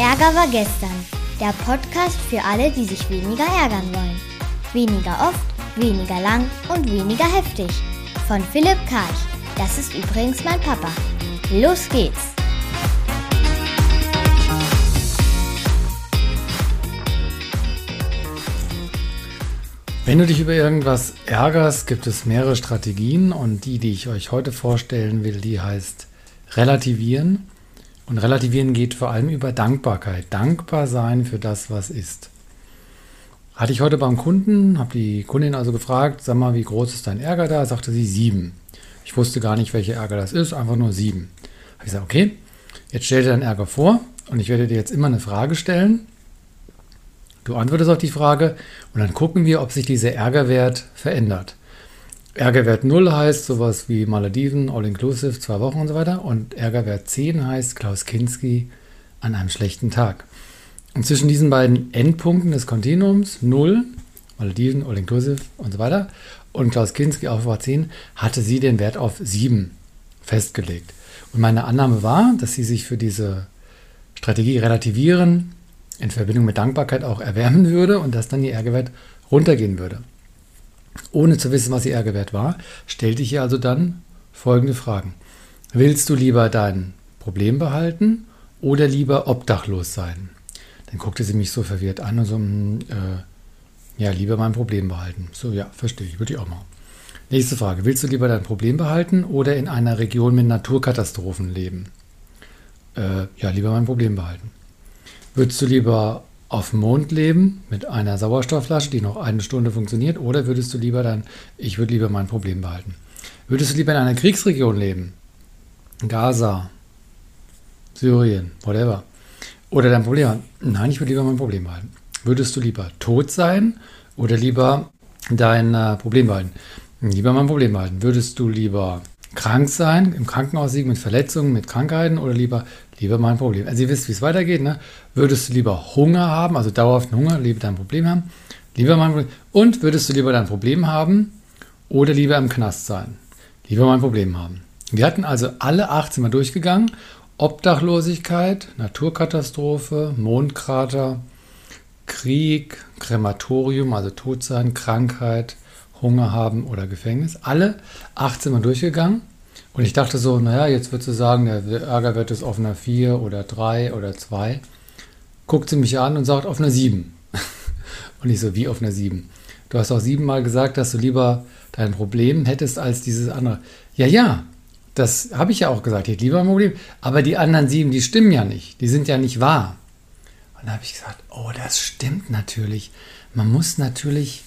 Ärger war gestern. Der Podcast für alle, die sich weniger ärgern wollen. Weniger oft, weniger lang und weniger heftig. Von Philipp Karch. Das ist übrigens mein Papa. Los geht's! Wenn du dich über irgendwas ärgerst, gibt es mehrere Strategien und die, die ich euch heute vorstellen will, die heißt relativieren. Und relativieren geht vor allem über Dankbarkeit. Dankbar sein für das, was ist. Hatte ich heute beim Kunden, habe die Kundin also gefragt, sag mal, wie groß ist dein Ärger da? Sagte sie sieben. Ich wusste gar nicht, welcher Ärger das ist, einfach nur sieben. Habe ich gesagt, okay, jetzt stell dir deinen Ärger vor und ich werde dir jetzt immer eine Frage stellen. Du antwortest auf die Frage und dann gucken wir, ob sich dieser Ärgerwert verändert. Ärgerwert 0 heißt sowas wie Malediven, All-Inclusive, zwei Wochen und so weiter. Und Ärgerwert 10 heißt Klaus Kinski an einem schlechten Tag. Und zwischen diesen beiden Endpunkten des Kontinuums, 0, Malediven, All-Inclusive und so weiter, und Klaus Kinski auf 10, hatte sie den Wert auf 7 festgelegt. Und meine Annahme war, dass sie sich für diese Strategie relativieren in Verbindung mit Dankbarkeit auch erwärmen würde und dass dann ihr Ärgerwert runtergehen würde. Ohne zu wissen, was ihr Ärgerwert war, stellte ich ihr also dann folgende Fragen. Willst du lieber dein Problem behalten oder lieber obdachlos sein? Dann guckte sie mich so verwirrt an und so, hm, äh, ja, lieber mein Problem behalten. So, ja, verstehe ich, würde ich auch machen. Nächste Frage. Willst du lieber dein Problem behalten oder in einer Region mit Naturkatastrophen leben? Äh, ja, lieber mein Problem behalten. Würdest du lieber auf dem Mond leben mit einer Sauerstoffflasche, die noch eine Stunde funktioniert, oder würdest du lieber dann, ich würde lieber mein Problem behalten? Würdest du lieber in einer Kriegsregion leben? Gaza, Syrien, whatever. Oder dein Problem? Nein, ich würde lieber mein Problem behalten. Würdest du lieber tot sein oder lieber dein äh, Problem behalten? Lieber mein Problem behalten. Würdest du lieber krank sein, im Krankenhaus liegen mit Verletzungen, mit Krankheiten oder lieber, lieber mein Problem. Also ihr wisst, wie es weitergeht. Ne? Würdest du lieber Hunger haben, also dauerhaften Hunger, lieber dein Problem haben, lieber mein Problem. Und würdest du lieber dein Problem haben oder lieber im Knast sein? Lieber mein Problem haben. Wir hatten also alle acht wir durchgegangen. Obdachlosigkeit, Naturkatastrophe, Mondkrater, Krieg, Krematorium, also Todsein, Krankheit, Hunger haben oder Gefängnis. Alle 18 Mal durchgegangen. Und ich dachte so, naja, jetzt würdest du sagen, der Ärgerwert ist auf einer 4 oder 3 oder 2. Guckt sie mich an und sagt auf einer 7. und ich so, wie auf einer 7? Du hast auch siebenmal gesagt, dass du lieber dein Problem hättest als dieses andere. Ja, ja, das habe ich ja auch gesagt. Ich hätte lieber ein Problem. Aber die anderen sieben, die stimmen ja nicht. Die sind ja nicht wahr. Und da habe ich gesagt, oh, das stimmt natürlich. Man muss natürlich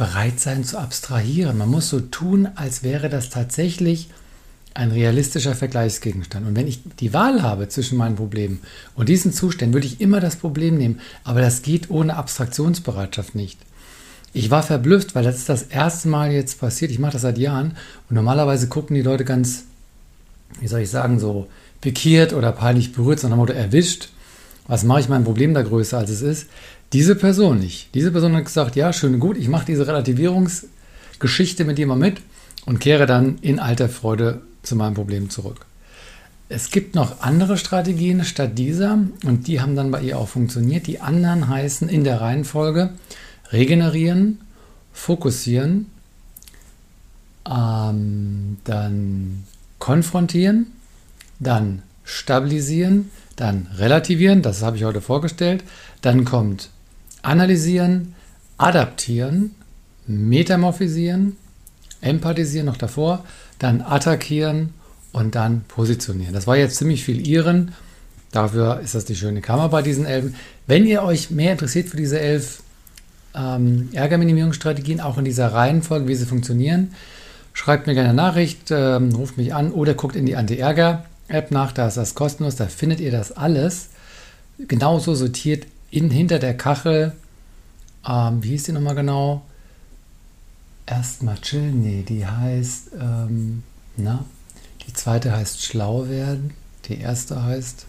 bereit sein zu abstrahieren. Man muss so tun, als wäre das tatsächlich ein realistischer Vergleichsgegenstand. Und wenn ich die Wahl habe zwischen meinen Problemen und diesen Zuständen, würde ich immer das Problem nehmen. Aber das geht ohne Abstraktionsbereitschaft nicht. Ich war verblüfft, weil das ist das erste Mal jetzt passiert. Ich mache das seit Jahren und normalerweise gucken die Leute ganz, wie soll ich sagen, so pikiert oder peinlich berührt, sondern erwischt. Was mache ich mein Problem da größer, als es ist? Diese Person nicht. Diese Person hat gesagt, ja, schön gut, ich mache diese Relativierungsgeschichte mit mal mit und kehre dann in alter Freude zu meinem Problem zurück. Es gibt noch andere Strategien statt dieser und die haben dann bei ihr auch funktioniert. Die anderen heißen in der Reihenfolge regenerieren, fokussieren, ähm, dann konfrontieren, dann stabilisieren, dann relativieren, das habe ich heute vorgestellt, dann kommt analysieren, adaptieren, metamorphisieren, empathisieren noch davor, dann attackieren und dann positionieren. Das war jetzt ziemlich viel Iren. Dafür ist das die schöne Kammer bei diesen Elfen. Wenn ihr euch mehr interessiert für diese elf ähm, Ärgerminimierungsstrategien, auch in dieser Reihenfolge, wie sie funktionieren, schreibt mir gerne eine Nachricht, ähm, ruft mich an oder guckt in die Anti-Ärger-App nach, da ist das kostenlos, da findet ihr das alles genauso sortiert in, hinter der Kachel, ähm, wie hieß die nochmal genau? Erstmal chillen, nee, die heißt, ähm, na, die zweite heißt schlau werden, die erste heißt,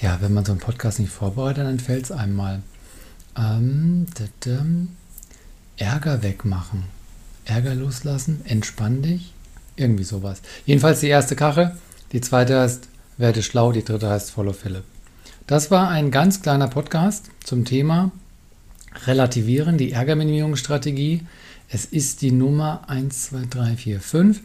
ja, wenn man so einen Podcast nicht vorbereitet, dann fällt es einmal. Ähm, Ärger wegmachen, Ärger loslassen, entspann dich, irgendwie sowas. Jedenfalls die erste Kachel, die zweite heißt werde schlau, die dritte heißt follow Philipp. Das war ein ganz kleiner Podcast zum Thema Relativieren, die Ärgerminimierungsstrategie. Es ist die Nummer 1, 2, 3, 4, 5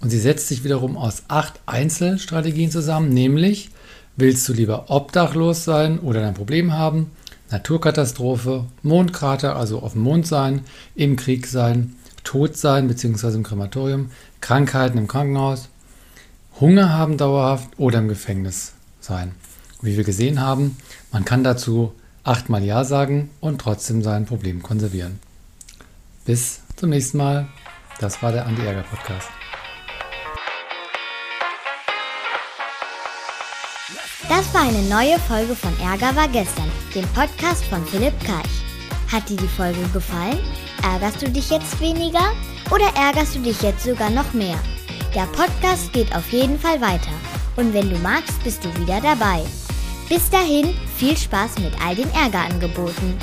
und sie setzt sich wiederum aus acht Einzelstrategien zusammen, nämlich willst du lieber obdachlos sein oder ein Problem haben, Naturkatastrophe, Mondkrater, also auf dem Mond sein, im Krieg sein, tot sein bzw. im Krematorium, Krankheiten im Krankenhaus, Hunger haben dauerhaft oder im Gefängnis sein. Wie wir gesehen haben, man kann dazu achtmal Ja sagen und trotzdem sein Problem konservieren. Bis zum nächsten Mal. Das war der Anti-Ärger-Podcast. Das war eine neue Folge von Ärger war gestern, dem Podcast von Philipp Karch. Hat dir die Folge gefallen? Ärgerst du dich jetzt weniger oder ärgerst du dich jetzt sogar noch mehr? Der Podcast geht auf jeden Fall weiter und wenn du magst, bist du wieder dabei. Bis dahin, viel Spaß mit all den Ärgerangeboten.